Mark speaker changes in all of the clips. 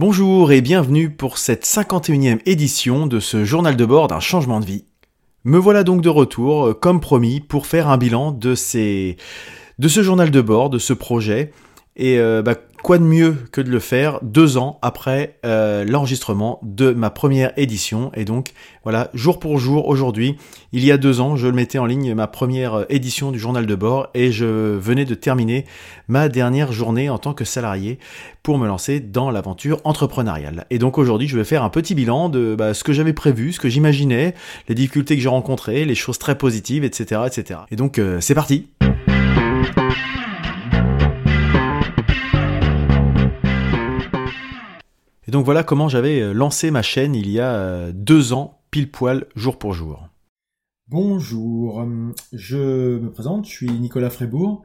Speaker 1: Bonjour et bienvenue pour cette 51e édition de ce journal de bord d'un changement de vie. Me voilà donc de retour, euh, comme promis, pour faire un bilan de ces... de ce journal de bord, de ce projet. Et euh, bah, quoi de mieux que de le faire deux ans après euh, l'enregistrement de ma première édition. Et donc voilà, jour pour jour, aujourd'hui, il y a deux ans, je mettais en ligne ma première édition du journal de bord et je venais de terminer ma dernière journée en tant que salarié pour me lancer dans l'aventure entrepreneuriale. Et donc aujourd'hui, je vais faire un petit bilan de bah, ce que j'avais prévu, ce que j'imaginais, les difficultés que j'ai rencontrées, les choses très positives, etc. etc. Et donc euh, c'est parti Et donc voilà comment j'avais euh, lancé ma chaîne il y a euh, deux ans, pile poil, jour pour jour.
Speaker 2: Bonjour, je me présente, je suis Nicolas Frébourg.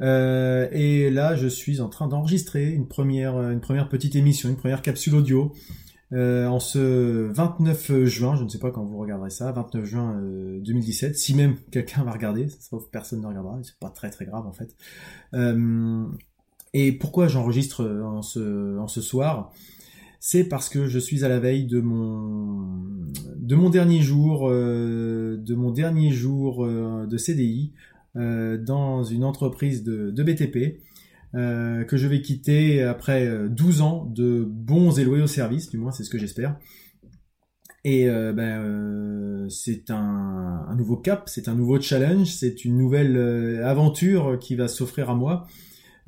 Speaker 2: Euh, et là, je suis en train d'enregistrer une première, petite émission, une première capsule audio en ce 29 juin. Je ne sais pas quand vous regarderez ça, 29 juin 2017. Si même quelqu'un va regarder, sauf personne ne regardera, c'est pas très très grave en fait. et pourquoi j'enregistre en ce soir? C'est parce que je suis à la veille de mon de mon dernier jour euh, de mon dernier jour euh, de CDI euh, dans une entreprise de, BTP que je vais quitter après 12 ans de bons et loyaux services, du moins c'est ce que j'espère. Et ben, c'est un, un, nouveau cap, c'est un nouveau challenge, c'est une nouvelle aventure qui va s'offrir à moi.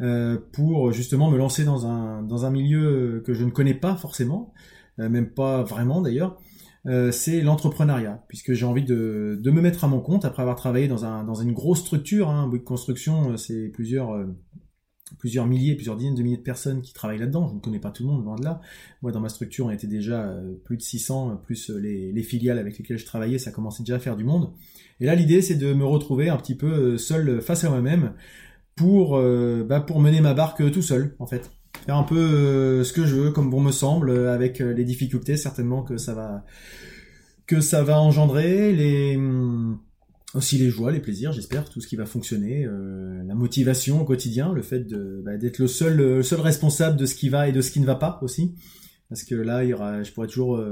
Speaker 2: Euh, pour justement me lancer dans un, dans un milieu que je ne connais pas forcément, euh, même pas vraiment d'ailleurs, euh, c'est l'entrepreneuriat, puisque j'ai envie de, de, me mettre à mon compte après avoir travaillé dans, un, dans une grosse structure, hein, de construction, c'est plusieurs, plusieurs milliers, plusieurs dizaines de milliers de personnes qui travaillent là-dedans, je ne connais pas tout le monde, loin de là. Moi, dans ma structure, on était déjà plus de 600, plus les, les filiales avec lesquelles je travaillais, ça commençait déjà à faire du monde. Et là, l'idée, c'est de me retrouver un petit peu seul face à moi-même, pour, euh, bah, pour mener ma barque tout seul, en fait. Faire un peu euh, ce que je veux, comme bon me semble, avec euh, les difficultés certainement que ça va que ça va engendrer, les hum, aussi les joies, les plaisirs, j'espère, tout ce qui va fonctionner, la motivation au quotidien, le fait bah, d'être le seul le seul responsable de ce qui va et de ce qui ne va pas aussi. Parce que là, il y aura, je pourrais toujours,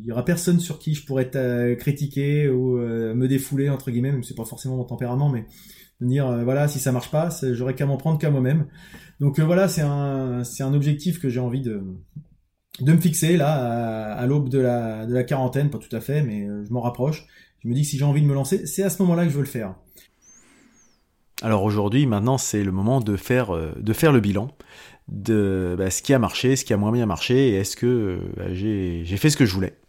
Speaker 2: il y aura personne sur qui je pourrais critiquer ou me défouler entre guillemets, même c'est pas forcément mon tempérament, mais dire euh, voilà si ça marche pas j'aurais qu'à m'en prendre qu'à moi-même. Donc euh, voilà c'est un objectif que j'ai envie de me fixer là à, l'aube de la quarantaine pas tout à fait mais euh, je m'en rapproche. Je me dis que si j'ai envie de me lancer c'est à ce moment-là que je veux le faire.
Speaker 1: Alors aujourd'hui maintenant c'est le moment de faire de faire le bilan de bah, ce qui a marché ce qui a moins bien marché et est-ce que bah, j'ai fait ce que je voulais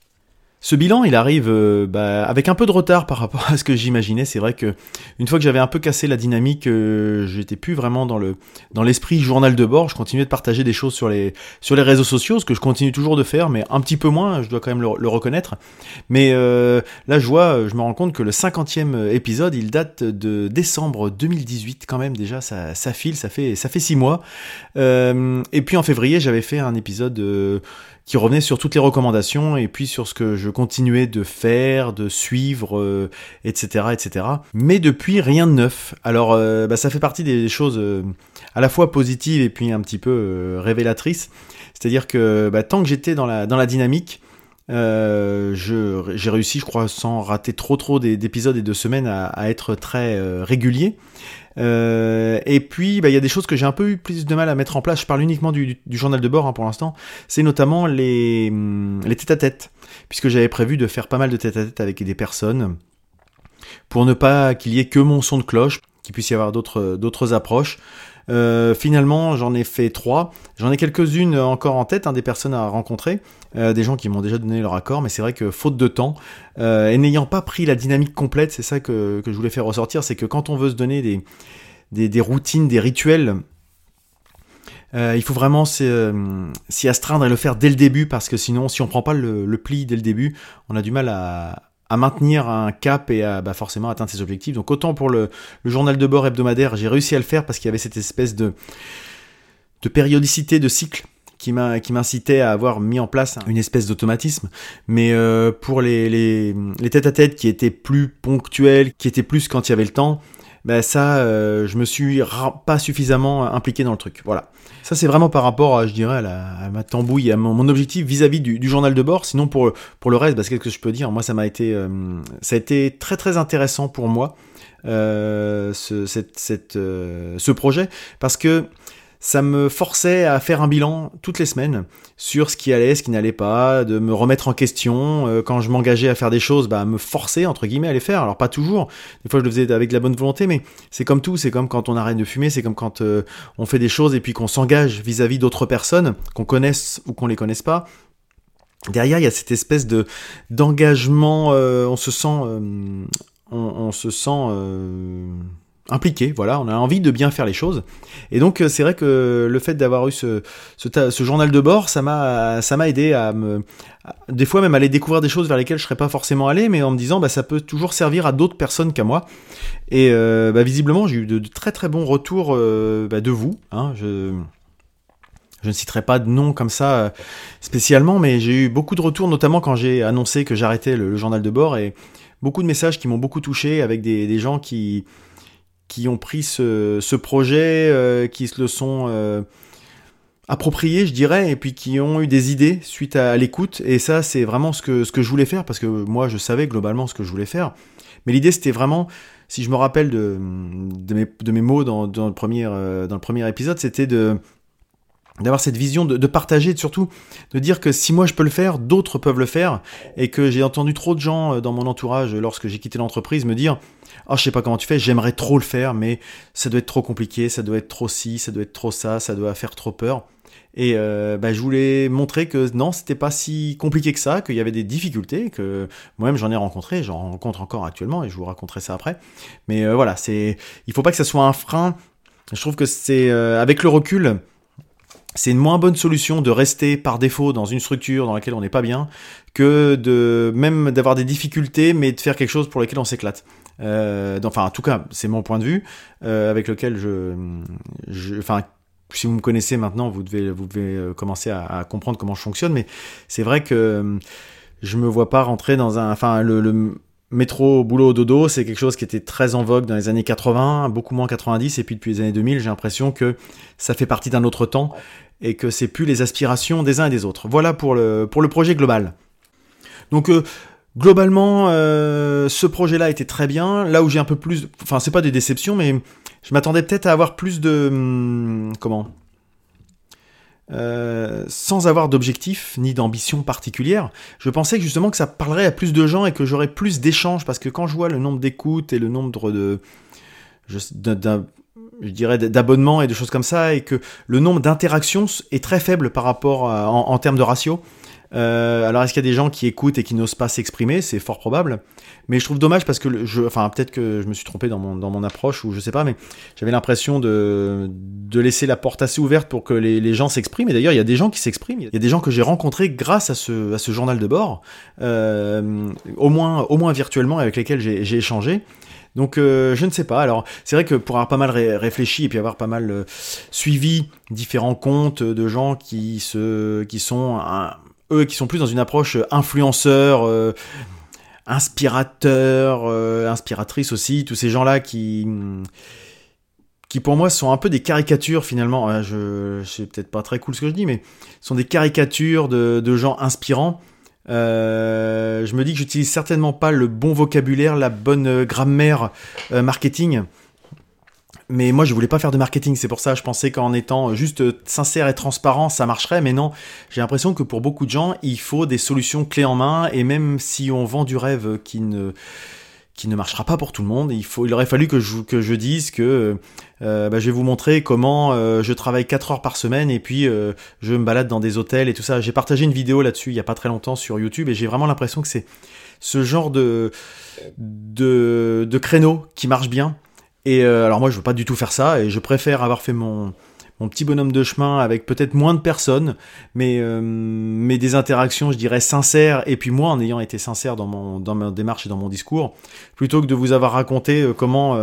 Speaker 1: ce bilan, il arrive euh, bah, avec un peu de retard par rapport à ce que j'imaginais. C'est vrai que une fois que j'avais un peu cassé la dynamique, euh, j'étais plus vraiment dans le dans l'esprit journal de bord. Je continuais de partager des choses sur les sur les réseaux sociaux, ce que je continue toujours de faire, mais un petit peu moins. Je dois quand même le, reconnaître. Mais euh, là, je vois, je me rends compte que le 50e épisode, il date de décembre 2018 quand même. Déjà, ça, ça file, ça fait ça fait six mois. et puis en février, j'avais fait un épisode qui revenait sur toutes les recommandations et puis sur ce que je continuais de faire, de suivre, etc., euh, etc. Mais depuis, rien de neuf. Alors, euh, bah, ça fait partie des choses euh, à la fois positives et puis un petit peu révélatrices. C'est-à-dire que bah, tant que j'étais dans la, dynamique, j'ai réussi, je crois, sans rater trop trop d'épisodes et de semaines, à être très régulier. Euh, et puis, bah, il y a des choses que j'ai un peu eu plus de mal à mettre en place. Je parle uniquement du, journal de bord hein, pour l'instant. C'est notamment les, hum, les tête-à-tête, puisque j'avais prévu de faire pas mal de tête-à-tête avec des personnes pour ne pas qu'il y ait que mon son de cloche, qu'il puisse y avoir d'autres approches. Euh, finalement, j'en ai fait trois. J'en ai quelques-unes encore en tête, hein, des personnes à rencontrer, euh, des gens qui m'ont déjà donné leur accord, mais c'est vrai que faute de temps, euh, et n'ayant pas pris la dynamique complète, c'est ça que, je voulais faire ressortir, c'est que quand on veut se donner des, des, routines, des rituels, il faut vraiment s'y astreindre et le faire dès le début, parce que sinon, si on prend pas le pli dès le début, on a du mal à, à maintenir un cap et à bah, forcément atteindre ses objectifs. Donc autant pour le, journal de bord hebdomadaire, j'ai réussi à le faire parce qu'il y avait cette espèce de, périodicité, de cycle qui m'incitait à avoir mis en place une espèce d'automatisme. Mais euh, pour les, les, têtes à tête qui étaient plus ponctuels, qui étaient plus quand il y avait le temps, ben ça, je me suis pas suffisamment impliqué dans le truc. Voilà. Ça, c'est vraiment par rapport, à, je dirais, à, ma tambouille, à mon, objectif vis-à-vis du, journal de bord. Sinon, pour, pour le reste, parce qu'est-ce que je peux dire Moi, ça m'a été, ça a été très très intéressant pour moi. ce, cette, cette, ce projet parce que ça me forçait à faire un bilan toutes les semaines sur ce qui allait, ce qui n'allait pas, de me remettre en question. Euh, quand je m'engageais à faire des choses, bah, me forcer, entre guillemets, à les faire. Alors pas toujours, des fois je le faisais avec de la bonne volonté, mais c'est comme tout, c'est comme quand on arrête de fumer, c'est comme quand euh, on fait des choses et puis qu'on s'engage vis-à-vis d'autres personnes, qu'on connaisse ou qu'on les connaisse pas. Derrière, il y a cette espèce de d'engagement, euh, on se sent... on, on, se sent impliqué, voilà, on a envie de bien faire les choses. Et donc euh, c'est vrai que le fait d'avoir eu ce, journal de bord, ça m'a ça m'a aidé à me des fois même aller découvrir des choses vers lesquelles je serais pas forcément allé, mais en me disant bah ça peut toujours servir à d'autres personnes qu'à moi. Et euh, bah, visiblement j'ai eu de, très très bons retours euh, bah, de vous. Hein, je je ne citerai pas de nom comme ça spécialement, mais j'ai eu beaucoup de retours, notamment quand j'ai annoncé que j'arrêtais le, journal de bord et beaucoup de messages qui m'ont beaucoup touché avec des gens qui qui ont pris ce, projet, euh, qui se le sont euh, appropriés, je dirais, et puis qui ont eu des idées suite à, l'écoute. Et ça, c'est vraiment ce que, ce que je voulais faire, parce que moi, je savais globalement ce que je voulais faire. Mais l'idée, c'était vraiment, si je me rappelle de, de, mes, mots dans, dans, le, premier, euh, dans le premier épisode, c'était de d'avoir cette vision de, de, partager, surtout de dire que si moi je peux le faire, d'autres peuvent le faire, et que j'ai entendu trop de gens dans mon entourage lorsque j'ai quitté l'entreprise me dire oh, je sais pas comment tu fais, j'aimerais trop le faire, mais ça doit être trop compliqué, ça doit être trop ci, ça doit être trop ça, ça doit faire trop peur. Et euh, bah, je voulais montrer que non, c'était pas si compliqué que ça, qu'il y avait des difficultés, que moi-même j'en ai rencontré, j'en rencontre encore actuellement, et je vous raconterai ça après. Mais euh, voilà, c'est, il faut pas que ça soit un frein. Je trouve que c'est euh, avec le recul, c'est une moins bonne solution de rester par défaut dans une structure dans laquelle on n'est pas bien que de même d'avoir des difficultés mais de faire quelque chose pour lequel on s'éclate. Euh, enfin, en tout cas, c'est mon point de vue euh, avec lequel je, je, enfin, si vous me connaissez maintenant, vous devez, vous devez euh, commencer à, comprendre comment je fonctionne. Mais c'est vrai que je me vois pas rentrer dans un, enfin, le, métro boulot dodo, c'est quelque chose qui était très en vogue dans les années 80, beaucoup moins 90, et puis depuis les années 2000, j'ai l'impression que ça fait partie d'un autre temps et que c'est plus les aspirations des uns et des autres. Voilà pour le, projet global. Donc Globalement, euh, ce projet-là était très bien. Là où j'ai un peu plus, enfin c'est pas des déceptions, mais je m'attendais peut-être à avoir plus de hum, comment, euh, sans avoir d'objectif ni d'ambition particulière. Je pensais justement que ça parlerait à plus de gens et que j'aurais plus d'échanges parce que quand je vois le nombre d'écoutes et le nombre de, je, dirais d'abonnements et de choses comme ça et que le nombre d'interactions est très faible par rapport en termes de ratio. Euh, alors, est-ce qu'il y a des gens qui écoutent et qui n'osent pas s'exprimer? C'est fort probable. Mais je trouve dommage parce que, je, enfin, peut-être que je me suis trompé dans mon, dans mon approche ou je sais pas, mais j'avais l'impression de, de laisser la porte assez ouverte pour que les, les gens s'expriment. Et d'ailleurs, il y a des gens qui s'expriment. Il y a des gens que j'ai rencontrés grâce à ce, à ce journal de bord, euh, au, moins, au moins virtuellement, avec lesquels j'ai échangé. Donc euh, je ne sais pas. Alors c'est vrai que pour avoir pas mal réfléchi et puis avoir pas mal euh, suivi différents comptes de gens qui se qui sont un, eux qui sont plus dans une approche euh, influenceur, euh, inspirateur, euh, inspiratrice aussi, tous ces gens-là qui qui pour moi sont un peu des caricatures finalement. Je, c'est peut-être pas très cool ce que je dis, mais sont des caricatures de, gens inspirants. je me dis que j'utilise certainement pas le bon vocabulaire, la bonne grammaire marketing mais moi, je voulais pas faire de marketing. C'est pour ça, je pensais qu'en étant juste sincère et transparent, ça marcherait. Mais non, j'ai l'impression que pour beaucoup de gens, il faut des solutions clés en main. Et même si on vend du rêve qui ne qui ne marchera pas pour tout le monde. Il, faut, il aurait fallu que je, que je dise que euh, bah, je vais vous montrer comment euh, je travaille 4 heures par semaine et puis euh, je me balade dans des hôtels et tout ça. J'ai partagé une vidéo là-dessus il y a pas très longtemps sur YouTube et j'ai vraiment l'impression que c'est ce genre de, de, de créneau qui marche bien. Et euh, alors moi je veux pas du tout faire ça et je préfère avoir fait mon, mon petit bonhomme de chemin avec peut-être moins de personnes, mais, euh, mais des interactions, je dirais, sincères, et puis moi en ayant été sincère dans, mon, dans ma démarche et dans mon discours, plutôt que de vous avoir raconté euh, comment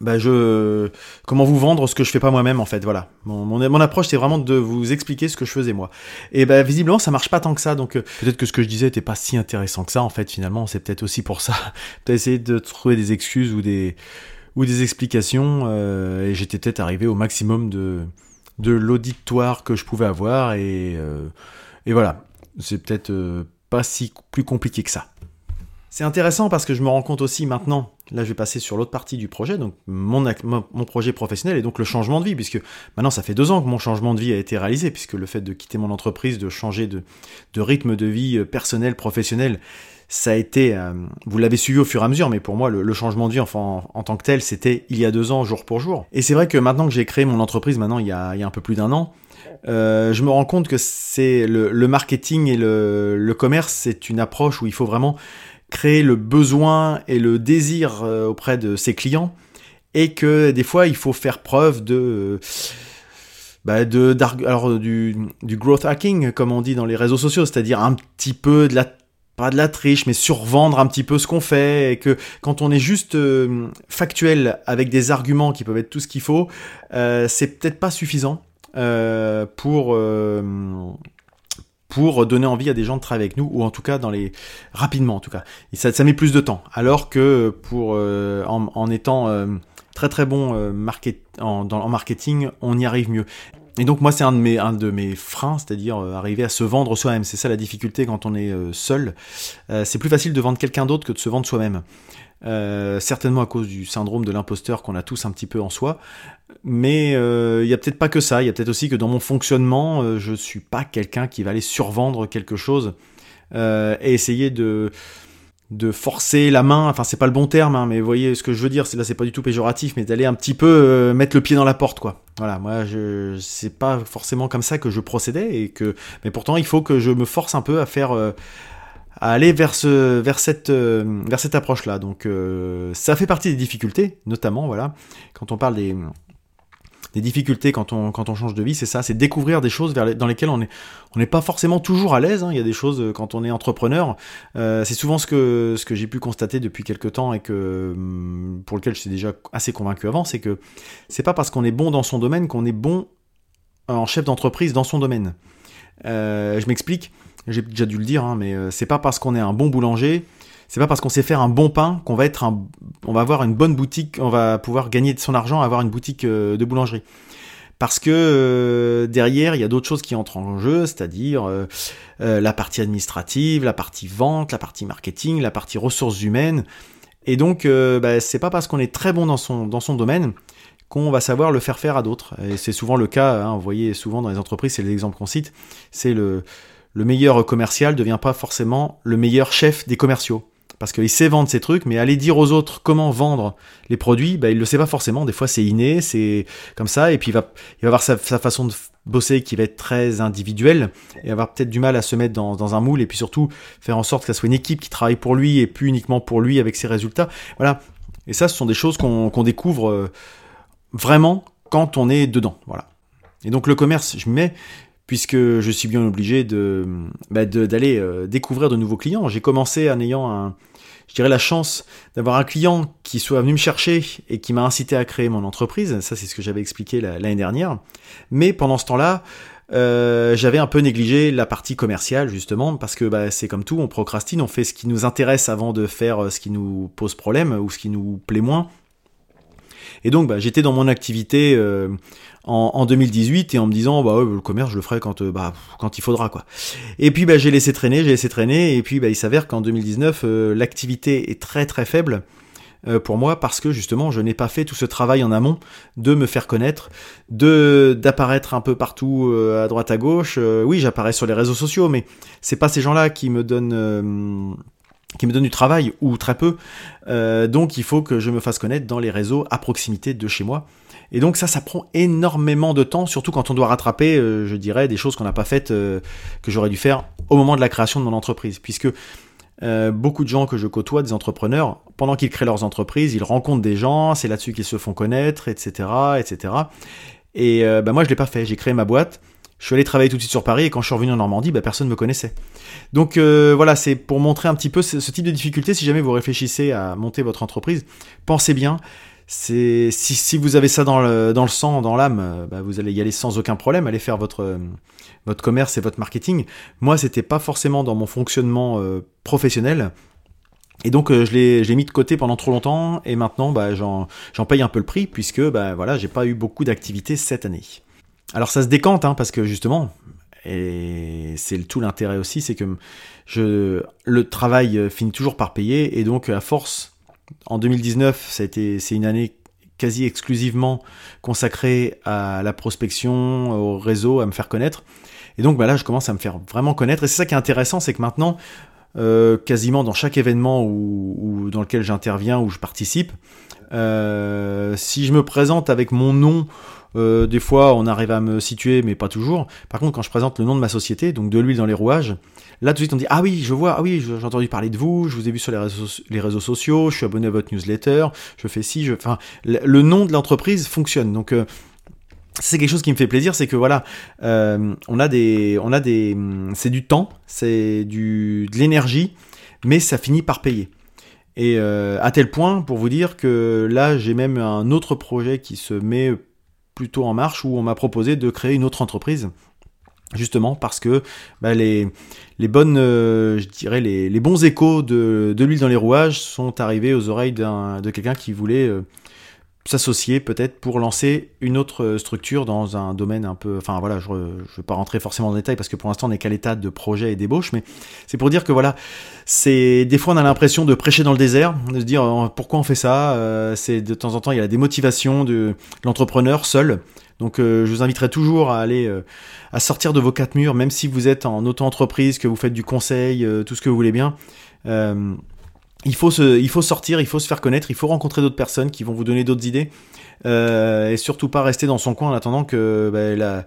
Speaker 1: bah je comment vous vendre ce que je fais pas moi-même en fait voilà. Mon, mon, approche c'est vraiment de vous expliquer ce que je faisais moi. Et bah visiblement ça marche pas tant que ça donc euh, peut-être que ce que je disais était pas si intéressant que ça en fait finalement. C'est peut-être aussi pour ça. Peut essayer de trouver des excuses ou des ou des explications, et j'étais peut-être arrivé au maximum de, de l'auditoire que je pouvais avoir, et, et voilà, c'est peut-être pas si plus compliqué que ça. C'est intéressant parce que je me rends compte aussi maintenant, là je vais passer sur l'autre partie du projet, donc mon, projet professionnel et donc le changement de vie, puisque maintenant ça fait deux ans que mon changement de vie a été réalisé, puisque le fait de quitter mon entreprise, de changer de, rythme de vie euh, personnel, professionnel, ça a été, euh, vous l'avez suivi au fur et à mesure, mais pour moi le, changement de vie enfin, en, tant que tel, c'était il y a deux ans, jour pour jour. Et c'est vrai que maintenant que j'ai créé mon entreprise, maintenant il y a, un peu plus d'un an, euh, je me rends compte que c'est le, marketing et le commerce, c'est une approche où il faut vraiment créer le besoin et le désir euh, auprès de ses clients et que des fois il faut faire preuve de bah de alors du, du growth hacking comme on dit dans les réseaux sociaux c'est-à-dire un petit peu de la pas de la triche mais survendre un petit peu ce qu'on fait et que quand on est juste euh, factuel avec des arguments qui peuvent être tout ce qu'il faut euh, c'est peut-être pas suffisant euh, pour pour donner envie à des gens de travailler avec nous, ou en tout cas dans les rapidement en tout cas. Ça, met plus de temps. Alors que pour euh, en, étant euh, très très bon euh, market, en marketing, on y arrive mieux. Et donc moi c'est un de mes un de mes freins, c'est-à-dire arriver à se vendre soi-même. C'est ça la difficulté quand on est seul. c'est plus facile de vendre quelqu'un d'autre que de se vendre soi-même. Euh, certainement à cause du syndrome de l'imposteur qu'on a tous un petit peu en soi. Mais euh, il y a peut-être pas que ça, il y a peut-être aussi que dans mon fonctionnement, euh, je suis pas quelqu'un qui va aller survendre quelque chose et essayer de de forcer la main, enfin c'est pas le bon terme, hein, mais vous voyez ce que je veux dire, là c'est pas du tout péjoratif, mais d'aller un petit peu mettre le pied dans la porte, quoi. Voilà, moi je c'est pas forcément comme ça que je procédais et que, mais pourtant il faut que je me force un peu à faire à aller vers, ce, vers cette, euh, vers cette approche-là. Donc euh, ça fait partie des difficultés, notamment, voilà, quand on parle des, des difficultés quand on, quand on change de vie, c'est ça, c'est découvrir des choses vers dans lesquelles on n'est on pas forcément toujours à l'aise. Hein. Il y a des choses euh, quand on est entrepreneur, c'est souvent ce que, ce que j'ai pu constater depuis quelques temps et que hum, pour lequel je suis déjà assez convaincu avant, c'est que c'est pas parce qu'on est bon dans son domaine qu'on est bon en chef d'entreprise dans son domaine. je m'explique j'ai déjà dû le dire, hein, mais euh, c'est pas parce qu'on est un bon boulanger, c'est pas parce qu'on sait faire un bon pain qu'on va être un, on va avoir une bonne boutique, on va pouvoir gagner de son argent, avoir une boutique euh, de boulangerie. Parce que euh, derrière, il y a d'autres choses qui entrent en jeu, c'est-à-dire la partie administrative, la partie vente, la partie marketing, la partie ressources humaines. Et donc, bah, c'est pas parce qu'on est très bon dans son, dans son domaine qu'on va savoir le faire faire à d'autres. Et c'est souvent le cas, hein, vous voyez souvent dans les entreprises, c'est l'exemple qu'on cite, c'est le, le meilleur commercial ne devient pas forcément le meilleur chef des commerciaux. Parce qu'il sait vendre ses trucs, mais aller dire aux autres comment vendre les produits, bah, il le sait pas forcément. Des fois, c'est inné, c'est comme ça. Et puis, il va, il va avoir sa, façon de bosser qui va être très individuelle et avoir peut-être du mal à se mettre dans, un moule. Et puis surtout, faire en sorte que ça soit une équipe qui travaille pour lui et plus uniquement pour lui avec ses résultats. Voilà. Et ça, ce sont des choses qu'on découvre euh, vraiment quand on est dedans. Voilà. Et donc, le commerce, je mets, puisque je suis bien obligé de bah, d'aller euh, découvrir de nouveaux clients. J'ai commencé en ayant un, je dirais la chance d'avoir un client qui soit venu me chercher et qui m'a incité à créer mon entreprise. Ça, c'est ce que j'avais expliqué l'année dernière. Mais pendant ce temps-là, euh, j'avais un peu négligé la partie commerciale justement parce que bah, c'est comme tout, on procrastine, on fait ce qui nous intéresse avant de faire euh, ce qui nous pose problème ou ce qui nous plaît moins. Et donc, bah, j'étais dans mon activité euh, en, 2018 et en me disant, bah le commerce, je le ferai quand, euh, bah, quand il faudra, quoi. Et puis, bah, j'ai laissé traîner, j'ai laissé traîner, et puis, bah, il s'avère qu'en 2019, euh, l'activité est très très faible pour moi parce que justement je n'ai pas fait tout ce travail en amont de me faire connaître, de d'apparaître un peu partout à droite à gauche. oui, j'apparais sur les réseaux sociaux, mais c'est pas ces gens-là qui me donnent qui me donne du travail ou très peu. Euh, donc il faut que je me fasse connaître dans les réseaux à proximité de chez moi. Et donc ça, ça prend énormément de temps, surtout quand on doit rattraper, euh, je dirais, des choses qu'on n'a pas faites, euh, que j'aurais dû faire au moment de la création de mon entreprise. Puisque beaucoup de gens que je côtoie, des entrepreneurs, pendant qu'ils créent leurs entreprises, ils rencontrent des gens, c'est là-dessus qu'ils se font connaître, etc. etc. Et bah, moi, je l'ai pas fait. J'ai créé ma boîte je suis allé travailler tout de suite sur Paris et quand je suis revenu en Normandie, bah, personne ne me connaissait. Donc euh, voilà, c'est pour montrer un petit peu ce, type de difficulté. Si jamais vous réfléchissez à monter votre entreprise, pensez bien. Si, vous avez ça dans le, sang, dans l'âme, euh, bah, vous allez y aller sans aucun problème, aller faire votre euh, votre commerce et votre marketing. Moi, c'était pas forcément dans mon fonctionnement professionnel. Et donc je l'ai mis de côté pendant trop longtemps et maintenant bah, j'en paye un peu le prix puisque bah, voilà j'ai pas eu beaucoup d'activités cette année. Alors ça se décante hein, parce que justement et c'est tout l'intérêt aussi c'est que je, le travail finit toujours par payer et donc à force en 2019 ça c'est une année quasi exclusivement consacrée à la prospection, au réseau, à me faire connaître. Et donc bah là, je commence à me faire vraiment connaître. Et c'est ça qui est intéressant, c'est que maintenant, euh, quasiment dans chaque événement où, dans lequel j'interviens, ou je participe, euh, si je me présente avec mon nom, euh, des fois on arrive à me situer, mais pas toujours. Par contre, quand je présente le nom de ma société, donc de l'huile dans les rouages, là tout de suite on dit ah oui, je vois, ah oui, j'ai entendu parler de vous, je vous ai vu sur les réseaux, les réseaux sociaux, je suis abonné à votre newsletter, je fais ci, je, enfin, le nom de l'entreprise fonctionne. Donc c'est quelque chose qui me fait plaisir, c'est que voilà, euh, on a des, on a des, c'est du temps, c'est du, de l'énergie, mais ça finit par payer. Et euh, à tel point, pour vous dire que là, j'ai même un autre projet qui se met plutôt en marche où on m'a proposé de créer une autre entreprise. Justement parce que bah, les, les bonnes, euh, je dirais les, bons échos de, de l'huile dans les rouages sont arrivés aux oreilles de quelqu'un qui voulait s'associer peut-être pour lancer une autre structure dans un domaine un peu enfin voilà je ne vais pas rentrer forcément dans le détail parce que pour l'instant on n'est qu'à l'état de projet et d'ébauche mais c'est pour dire que voilà c'est des fois on a l'impression de prêcher dans le désert de se dire oh, pourquoi on fait ça euh, c'est de temps en temps il y a la démotivation de l'entrepreneur seul. Donc euh, je vous inviterai toujours à aller euh, à sortir de vos quatre murs même si vous êtes en auto-entreprise que vous faites du conseil tout ce que vous voulez bien il faut, se, il faut sortir, il faut se faire connaître, il faut rencontrer d'autres personnes qui vont vous donner d'autres idées. Euh, et surtout pas rester dans son coin en attendant que bah, la,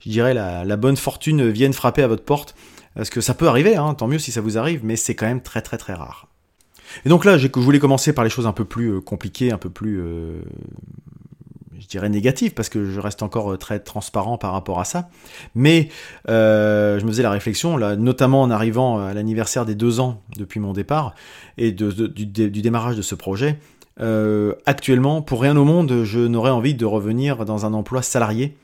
Speaker 1: je dirais la, bonne fortune vienne frapper à votre porte. Parce que ça peut arriver, hein, tant mieux si ça vous arrive, mais c'est quand même très très très rare. Et donc là, je voulais commencer par les choses un peu plus euh, compliquées, un peu plus euh, je dirais négative parce que je reste encore euh, très transparent par rapport à ça. Mais euh, je me faisais la réflexion, notamment en arrivant à l'anniversaire des deux ans depuis mon départ et du, démarrage de ce projet. Euh, actuellement, pour rien au monde, je n'aurais envie de revenir dans un emploi salarié,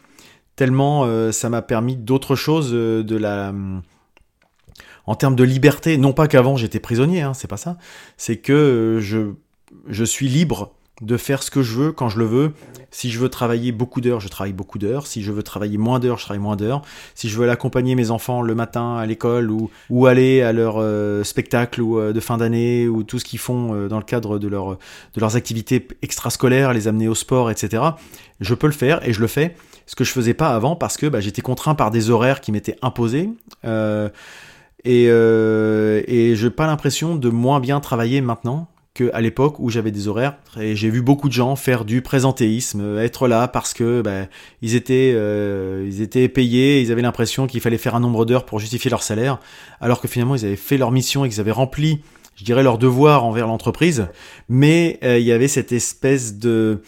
Speaker 1: tellement ça m'a permis d'autres choses, de la en termes de liberté. Non pas qu'avant j'étais prisonnier, hein, c'est pas ça. C'est que je suis libre de faire ce que je veux quand je le veux. Si je veux travailler beaucoup d'heures, je travaille beaucoup d'heures. Si je veux travailler moins d'heures, je travaille moins d'heures. Si je veux accompagner mes enfants le matin à l'école ou, ou aller à leur euh, spectacle ou euh, de fin d'année ou tout ce qu'ils font euh, dans le cadre de, leur, de leurs activités extrascolaires, les amener au sport, etc. Je peux le faire et je le fais. Ce que je faisais pas avant parce que bah, j'étais contraint par des horaires qui m'étaient imposés. et, et je n'ai pas l'impression de moins bien travailler maintenant qu'à l'époque où j'avais des horaires et j'ai vu beaucoup de gens faire du présentéisme, être là parce que ben, ils étaient euh, ils étaient payés, ils avaient l'impression qu'il fallait faire un nombre d'heures pour justifier leur salaire, alors que finalement ils avaient fait leur mission et qu'ils avaient rempli, je dirais, leur devoir envers l'entreprise, mais euh, il y avait cette espèce de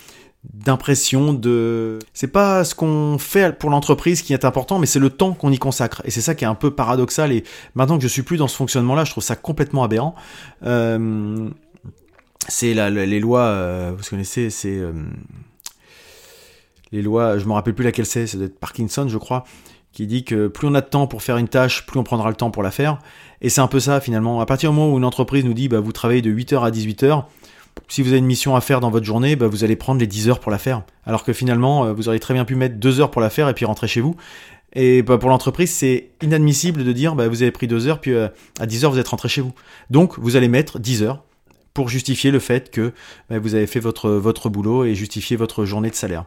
Speaker 1: d'impression de c'est pas ce qu'on fait pour l'entreprise qui est important mais c'est le temps qu'on y consacre. Et c'est ça qui est un peu paradoxal. Et maintenant que je suis plus dans ce fonctionnement là je trouve ça complètement aberrant. Euh, c'est les lois, euh, vous connaissez, c'est euh, les lois, je me rappelle plus laquelle c'est, c'est être Parkinson, je crois, qui dit que plus on a de temps pour faire une tâche, plus on prendra le temps pour la faire. Et c'est un peu ça finalement. À partir du moment où une entreprise nous dit, bah, vous travaillez de 8h à 18h, si vous avez une mission à faire dans votre journée, bah, vous allez prendre les 10 heures pour la faire. Alors que finalement, euh, vous auriez très bien pu mettre 2 heures pour la faire et puis rentrer chez vous. Et bah, pour l'entreprise, c'est inadmissible de dire, bah, vous avez pris 2 heures, puis à 10 heures, vous êtes rentré chez vous. Donc, vous allez mettre 10 heures pour justifier le fait que bah, vous avez fait votre, votre boulot et justifier votre journée de salaire.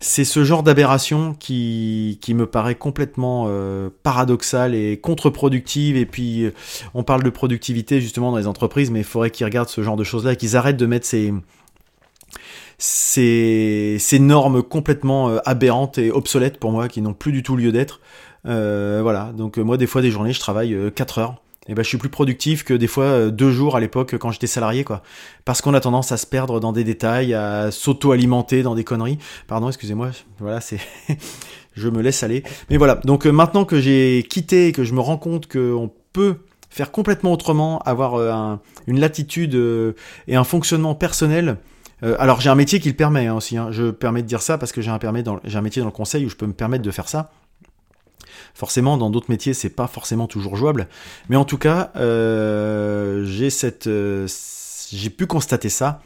Speaker 1: C'est ce genre d'aberration qui, qui me paraît complètement euh, paradoxal et contre-productive. Et puis, euh, on parle de productivité justement dans les entreprises, mais il faudrait qu'ils regardent ce genre de choses-là qu'ils arrêtent de mettre ces, ces, normes complètement euh, aberrantes et obsolètes pour moi, qui n'ont plus du tout lieu d'être. voilà, donc moi, des fois, des journées, je travaille 4 heures et eh ben je suis plus productif que des fois euh, deux jours à l'époque quand j'étais salarié quoi. Parce qu'on a tendance à se perdre dans des détails à s'auto-alimenter dans des conneries. Pardon excusez-moi voilà c'est je me laisse aller. Mais voilà donc euh, maintenant que j'ai quitté et que je me rends compte qu'on peut faire complètement autrement avoir euh, une latitude et un fonctionnement personnel alors j'ai un métier qui le permet hein, aussi hein. je permets de dire ça parce que j'ai un j'ai un métier dans le conseil où je peux me permettre de faire ça Forcément, dans d'autres métiers, c'est pas forcément toujours jouable. Mais en tout cas, euh, euh, j'ai pu constater ça.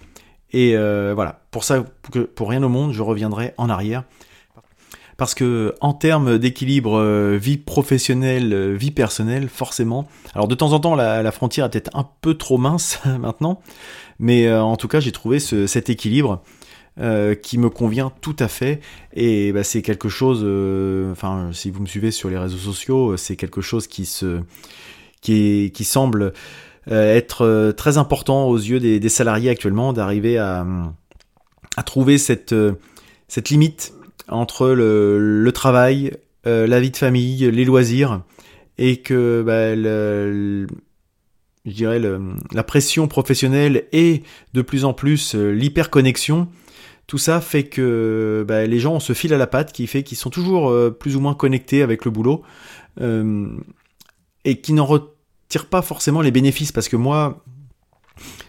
Speaker 1: Et euh, voilà, pour ça, pour, rien au monde, je reviendrai en arrière. Parce que en termes d'équilibre vie professionnelle, vie personnelle, forcément. Alors de temps en temps, la, frontière est peut-être un peu trop mince maintenant, mais en tout cas, j'ai trouvé ce, cet équilibre euh, qui me convient tout à fait. Et bah, c'est quelque chose, euh, enfin, si vous me suivez sur les réseaux sociaux, c'est quelque chose qui se, qui, qui semble euh, être très important aux yeux des, des salariés actuellement, d'arriver à, à trouver cette, cette limite entre le, le travail, la vie de famille, les loisirs, et que bah, le, je dirais la pression professionnelle et de plus en plus l'hyperconnexion tout ça fait que bah, les gens ont ce fil à la patte qui fait qu'ils sont toujours euh, plus ou moins connectés avec le boulot euh, et qui n'en retirent pas forcément les bénéfices parce que moi,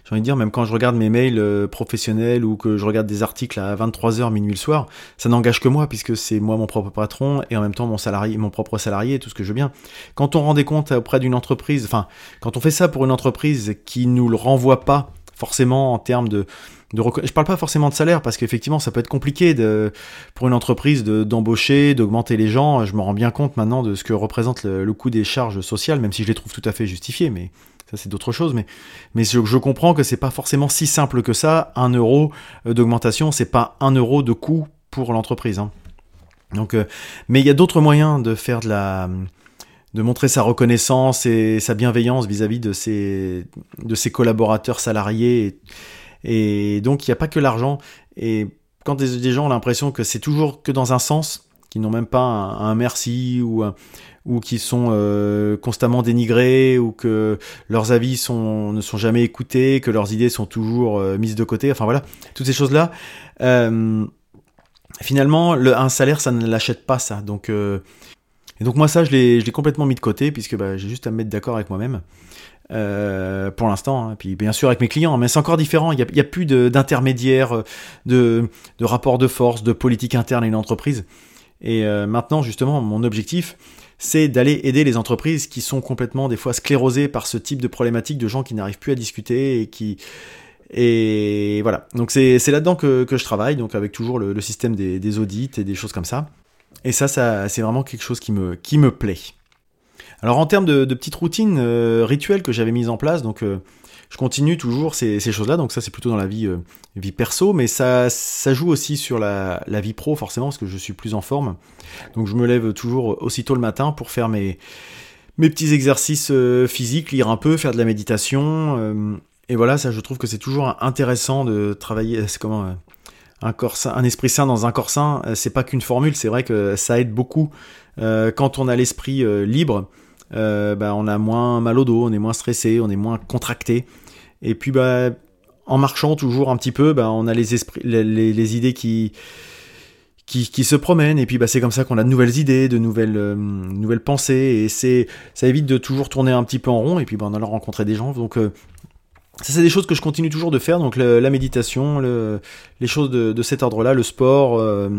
Speaker 1: j'ai envie de dire, même quand je regarde mes mails euh, professionnels ou que je regarde des articles à 23h, minuit le soir, ça n'engage que moi puisque c'est moi mon propre patron et en même temps mon salarié, mon propre salarié, tout ce que je veux bien. Quand on rend des comptes auprès d'une entreprise, enfin, quand on fait ça pour une entreprise qui nous le renvoie pas forcément en termes de, de je parle pas forcément de salaire parce qu'effectivement ça peut être compliqué pour une entreprise d'embaucher, d'augmenter les gens. Je me rends bien compte maintenant de ce que représente le, coût des charges sociales, même si je les trouve tout à fait justifiées, mais ça c'est d'autres choses. Mais, je, comprends que c'est pas forcément si simple que ça. Un euro d'augmentation, c'est pas un euro de coût pour l'entreprise. Hein. Donc, euh, mais il y a d'autres moyens de faire de montrer sa reconnaissance et sa bienveillance vis-à-vis de ses, collaborateurs salariés. Donc, il n'y a pas que l'argent. Et quand des, gens ont l'impression que c'est toujours que dans un sens, qu'ils n'ont même pas un, merci ou, ou qui sont euh, constamment dénigrés ou que leurs avis ne sont jamais écoutés, que leurs idées sont toujours euh, mises de côté. Enfin voilà, toutes ces choses-là. Euh, finalement, le, un salaire, ça ne l'achète pas ça. Donc et donc moi ça, je l'ai complètement mis de côté, puisque bah, j'ai juste à me mettre d'accord avec moi-même. Euh, pour l'instant, hein. puis bien sûr avec mes clients, mais c'est encore différent. Il n'y a, plus d'intermédiaires, de, de rapports de force, de politique interne à une entreprise. Et euh, maintenant, justement, mon objectif, c'est d'aller aider les entreprises qui sont complètement des fois sclérosées par ce type de problématique de gens qui n'arrivent plus à discuter et qui et voilà. Donc c'est là-dedans que, je travaille, donc avec toujours le, le système des, des, audits et des choses comme ça. Et ça, ça c'est vraiment quelque chose qui me, qui me plaît. Alors en termes de, petites routines euh, rituelles que j'avais mises en place, donc euh, je continue toujours ces, choses-là, donc ça c'est plutôt dans la vie, euh, perso, mais ça, ça joue aussi sur la, vie pro forcément, parce que je suis plus en forme. Donc je me lève toujours aussitôt le matin pour faire mes, petits exercices physiques, lire un peu, faire de la méditation. et voilà, je trouve que c'est toujours intéressant de travailler, comment un, un esprit sain dans un corps sain, c'est pas qu'une formule, c'est vrai que ça aide beaucoup. Quand on a l'esprit libre, bah, on a moins mal au dos, on est moins stressé, on est moins contracté. Et puis bah, en marchant toujours un petit peu, bah, on a les, esprits, les, idées qui, se promènent. Et puis c'est comme ça qu'on a de nouvelles idées, de nouvelles, nouvelles pensées. Et ça évite de toujours tourner un petit peu en rond. Et puis on a rencontrer des gens. Donc ça, c'est des choses que je continue toujours de faire, donc la méditation, le, les choses de, cet ordre-là, le sport. Euh,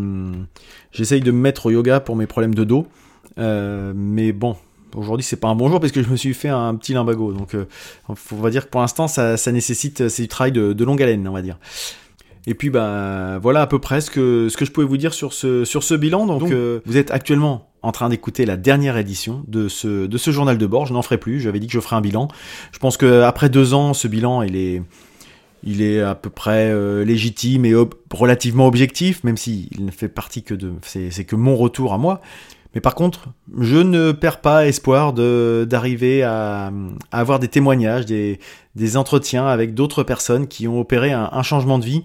Speaker 1: J'essaye de me mettre au yoga pour mes problèmes de dos. Euh, mais bon, aujourd'hui, c'est pas un bon jour parce que je me suis fait un petit limbago. Donc, euh, on va dire que pour l'instant, ça, ça, nécessite, c'est du travail de, de longue haleine, on va dire. Et puis bah voilà à peu près ce que, ce que je pouvais vous dire sur ce, sur ce bilan. Donc, Donc euh, vous êtes actuellement en train d'écouter la dernière édition de ce, de ce journal de bord. Je n'en ferai plus. J'avais dit que je ferais un bilan. Je pense qu'après deux ans, ce bilan, il est, il est à peu près euh, légitime et relativement objectif, même s'il ne fait partie que de, c'est que mon retour à moi. Mais par contre, je ne perds pas espoir d'arriver à, avoir des témoignages, des, entretiens avec d'autres personnes qui ont opéré un changement de vie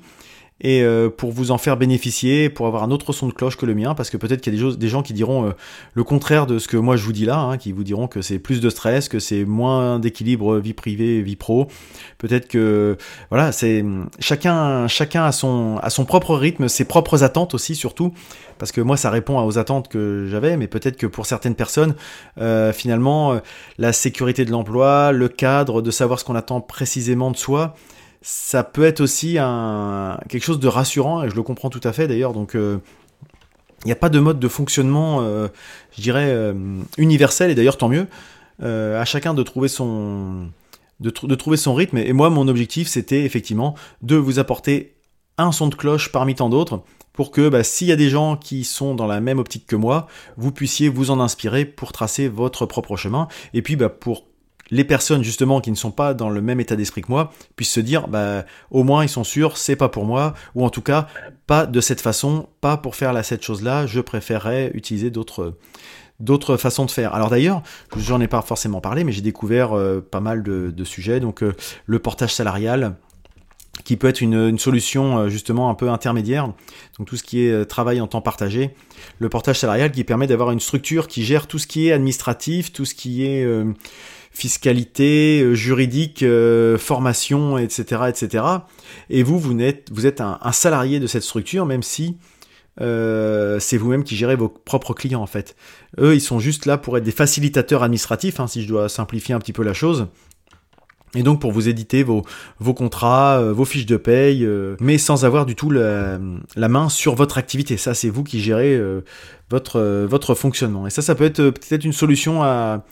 Speaker 1: et euh, pour vous en faire bénéficier, pour avoir un autre son de cloche que le mien, parce que peut-être qu'il y a des, gens qui diront euh, le contraire de ce que moi je vous dis là, hein, qui vous diront que c'est plus de stress, que c'est moins d'équilibre vie privée, vie pro. Peut-être que voilà, c'est chacun chacun a son a son propre rythme, ses propres attentes aussi surtout, parce que moi ça répond aux attentes que j'avais, mais peut-être que pour certaines personnes, euh, finalement, la sécurité de l'emploi, le cadre, de savoir ce qu'on attend précisément de soi ça peut être aussi un, quelque chose de rassurant, et je le comprends tout à fait d'ailleurs, donc euh, Il n'y a pas de mode de fonctionnement, je dirais, universel, et d'ailleurs tant mieux. à chacun de trouver son, de, trouver son rythme. Et moi, mon objectif, c'était effectivement de vous apporter un son de cloche parmi tant d'autres pour que bah, s'il y a des gens qui sont dans la même optique que moi, vous puissiez vous en inspirer pour tracer votre propre chemin. Et puis bah, pour les personnes justement qui ne sont pas dans le même état d'esprit que moi puissent se dire bah au moins ils sont sûrs c'est pas pour moi ou en tout cas pas de cette façon pas pour faire la cette chose là je préférerais utiliser d'autres d'autres façons de faire. Alors d'ailleurs, j'en ai pas forcément parlé, mais j'ai découvert euh, pas mal de, sujets. Donc euh, le portage salarial, qui peut être une, solution euh, justement un peu intermédiaire. Donc tout ce qui est euh, travail en temps partagé, le portage salarial qui permet d'avoir une structure qui gère tout ce qui est administratif, tout ce qui est euh, fiscalité, juridique, formation, etc., etc. Et vous, vous êtes, vous êtes un, salarié de cette structure, même si c'est vous-même qui gérez vos propres clients en fait. Eux, ils sont juste là pour être des facilitateurs administratifs, hein, si je dois simplifier un petit peu la chose. Et donc pour vous éditer vos, contrats, euh, vos fiches de paye, euh, mais sans avoir du tout la, main sur votre activité. Ça, c'est vous qui gérez euh, votre, fonctionnement. Et ça, ça peut être peut-être une solution à,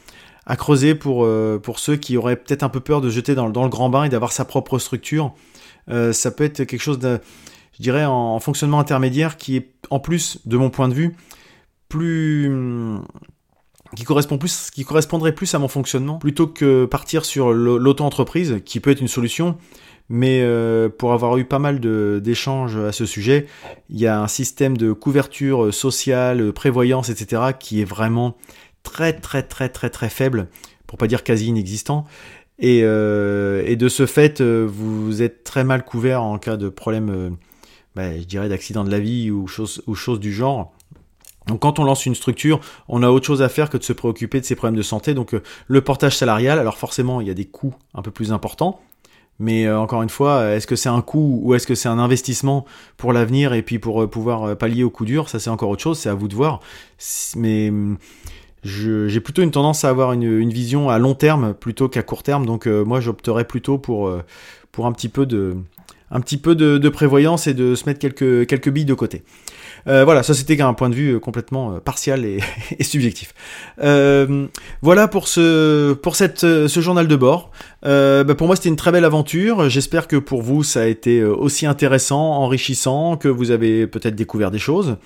Speaker 1: creuser pour, pour ceux qui auraient peut-être un peu peur de jeter dans, dans le grand bain et d'avoir sa propre structure. ça peut être quelque chose de, je dirais, en fonctionnement intermédiaire qui est, en plus, de mon point de vue, plus qui correspond plus, qui correspondrait plus à mon fonctionnement, plutôt que partir sur l'auto-entreprise, qui peut être une solution. Mais euh, pour avoir eu pas mal d'échanges à ce sujet, il y a un système de couverture sociale, prévoyance, etc., qui est vraiment très très très très très faible, pour pas dire quasi inexistant. Et, euh, et de ce fait, euh, vous êtes très mal couvert en cas de problème, bah, je dirais d'accident de la vie ou choses ou chose du genre. Donc quand on lance une structure, on a autre chose à faire que de se préoccuper de ses problèmes de santé. Donc euh, le portage salarial, alors forcément il y a des coûts un peu plus importants, mais euh, encore une fois, est-ce que c'est un coût ou est-ce que c'est un investissement pour l'avenir et puis pour euh, pouvoir pallier au coup dur Ça c'est encore autre chose, c'est à vous de voir. Mais hum, j'ai plutôt une tendance à avoir une, vision à long terme plutôt qu'à court terme, donc moi j'opterais plutôt pour, pour un petit peu de, un petit peu de, prévoyance et de se mettre quelques, quelques billes de côté. Euh, voilà, ça c'était un point de vue euh, complètement euh, partial et, subjectif. voilà pour ce pour cette ce journal de bord. Bah, pour moi c'était une très belle aventure. J'espère que pour vous ça a été aussi intéressant, enrichissant, que vous avez peut-être découvert des choses.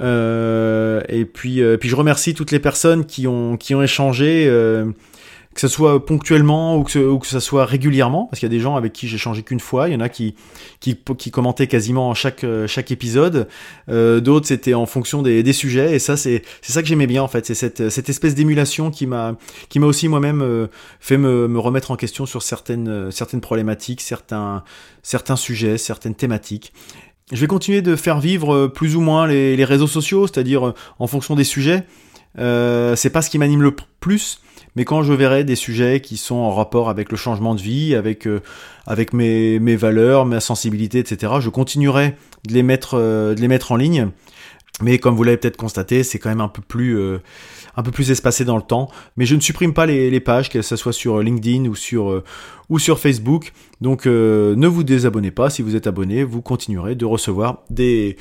Speaker 1: et puis puis je remercie toutes les personnes qui ont qui ont échangé que ce soit ponctuellement ou que, ce, ou que ça soit régulièrement, parce qu'il y a des gens avec qui j'ai changé qu'une fois, il y en a qui, qui, qui commentaient quasiment chaque, euh, chaque épisode, euh, d'autres c'était en fonction des, des, sujets, et ça c'est ça que j'aimais bien en fait, c'est cette, cette espèce d'émulation qui m'a aussi moi-même euh, fait me, me, remettre en question sur certaines, certaines problématiques, certains, certains sujets, certaines thématiques. Je vais continuer de faire vivre plus ou moins les, les réseaux sociaux, c'est-à-dire en fonction des sujets. Euh, c'est pas ce qui m'anime le plus, mais quand je verrai des sujets qui sont en rapport avec le changement de vie, avec, euh, avec mes, mes, valeurs, ma sensibilité, etc., je continuerai de les mettre, euh, de les mettre en ligne. Mais comme vous l'avez peut-être constaté, c'est quand même un peu plus euh, un peu plus espacé dans le temps. Mais je ne supprime pas les, pages, que ce soit sur LinkedIn ou sur ou sur Facebook. Donc ne vous désabonnez pas. Si vous êtes abonné, vous continuerez de recevoir des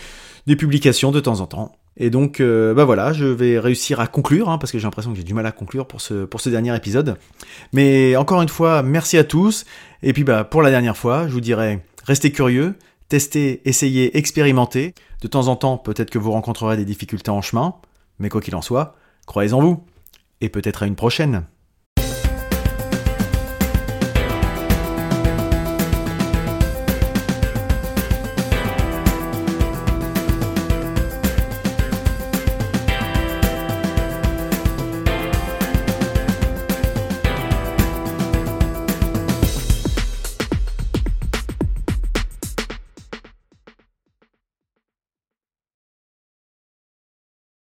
Speaker 1: des publications de temps en temps. Et donc, euh, bah voilà, je vais réussir à conclure, hein, parce que j'ai l'impression que j'ai du mal à conclure pour ce, pour ce dernier épisode. Mais encore une fois, merci à tous. Et puis, bah, pour la dernière fois, je vous dirais, restez curieux, testez, essayez, expérimentez. De temps en temps, peut-être que vous rencontrerez des difficultés en chemin. Mais quoi qu'il en soit, croyez en vous. Et peut-être à une prochaine.